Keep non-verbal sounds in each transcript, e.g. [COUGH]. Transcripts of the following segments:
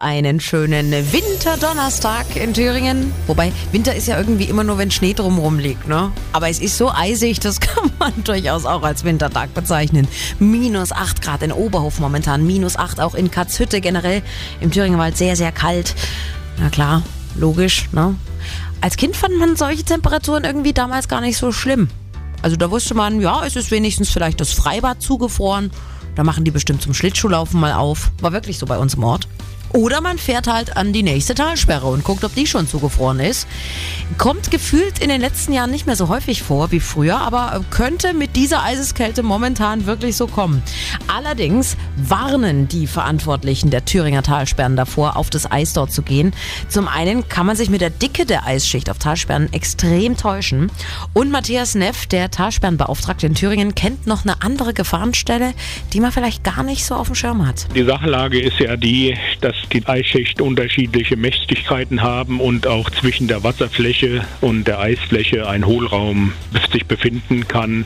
Einen schönen Winterdonnerstag in Thüringen. Wobei, Winter ist ja irgendwie immer nur, wenn Schnee drumherum liegt, ne? Aber es ist so eisig, das [LAUGHS] kann man durchaus auch als Wintertag bezeichnen. Minus 8 Grad in Oberhof momentan, minus 8 auch in Katzhütte generell. Im Thüringer Wald sehr, sehr kalt. Na klar, logisch, ne? Als Kind fand man solche Temperaturen irgendwie damals gar nicht so schlimm. Also da wusste man, ja, es ist wenigstens vielleicht das Freibad zugefroren. Da machen die bestimmt zum Schlittschuhlaufen mal auf. War wirklich so bei uns im Ort. Oder man fährt halt an die nächste Talsperre und guckt, ob die schon zugefroren ist. Kommt gefühlt in den letzten Jahren nicht mehr so häufig vor wie früher, aber könnte mit dieser Eiseskälte momentan wirklich so kommen. Allerdings warnen die Verantwortlichen der Thüringer Talsperren davor, auf das Eis dort zu gehen. Zum einen kann man sich mit der Dicke der Eisschicht auf Talsperren extrem täuschen. Und Matthias Neff, der Talsperrenbeauftragte in Thüringen, kennt noch eine andere Gefahrenstelle, die man vielleicht gar nicht so auf dem Schirm hat. Die Sachlage ist ja die, dass die Eisschicht unterschiedliche Mächtigkeiten haben und auch zwischen der Wasserfläche und der Eisfläche ein Hohlraum sich befinden kann,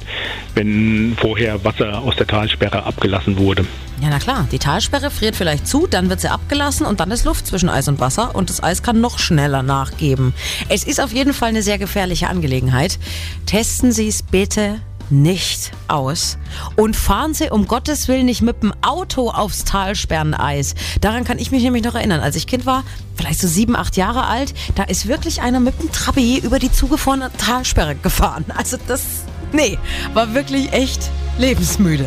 wenn vorher Wasser aus der Talsperre abgelassen wurde. Ja, na klar. Die Talsperre friert vielleicht zu, dann wird sie abgelassen und dann ist Luft zwischen Eis und Wasser und das Eis kann noch schneller nachgeben. Es ist auf jeden Fall eine sehr gefährliche Angelegenheit. Testen Sie es bitte nicht aus und fahren Sie um Gottes Willen nicht mit dem Auto aufs Talsperreneis. Daran kann ich mich nämlich noch erinnern. Als ich Kind war, vielleicht so sieben, acht Jahre alt, da ist wirklich einer mit dem Trabi über die zugefrorene Talsperre gefahren. Also das, nee, war wirklich echt lebensmüde.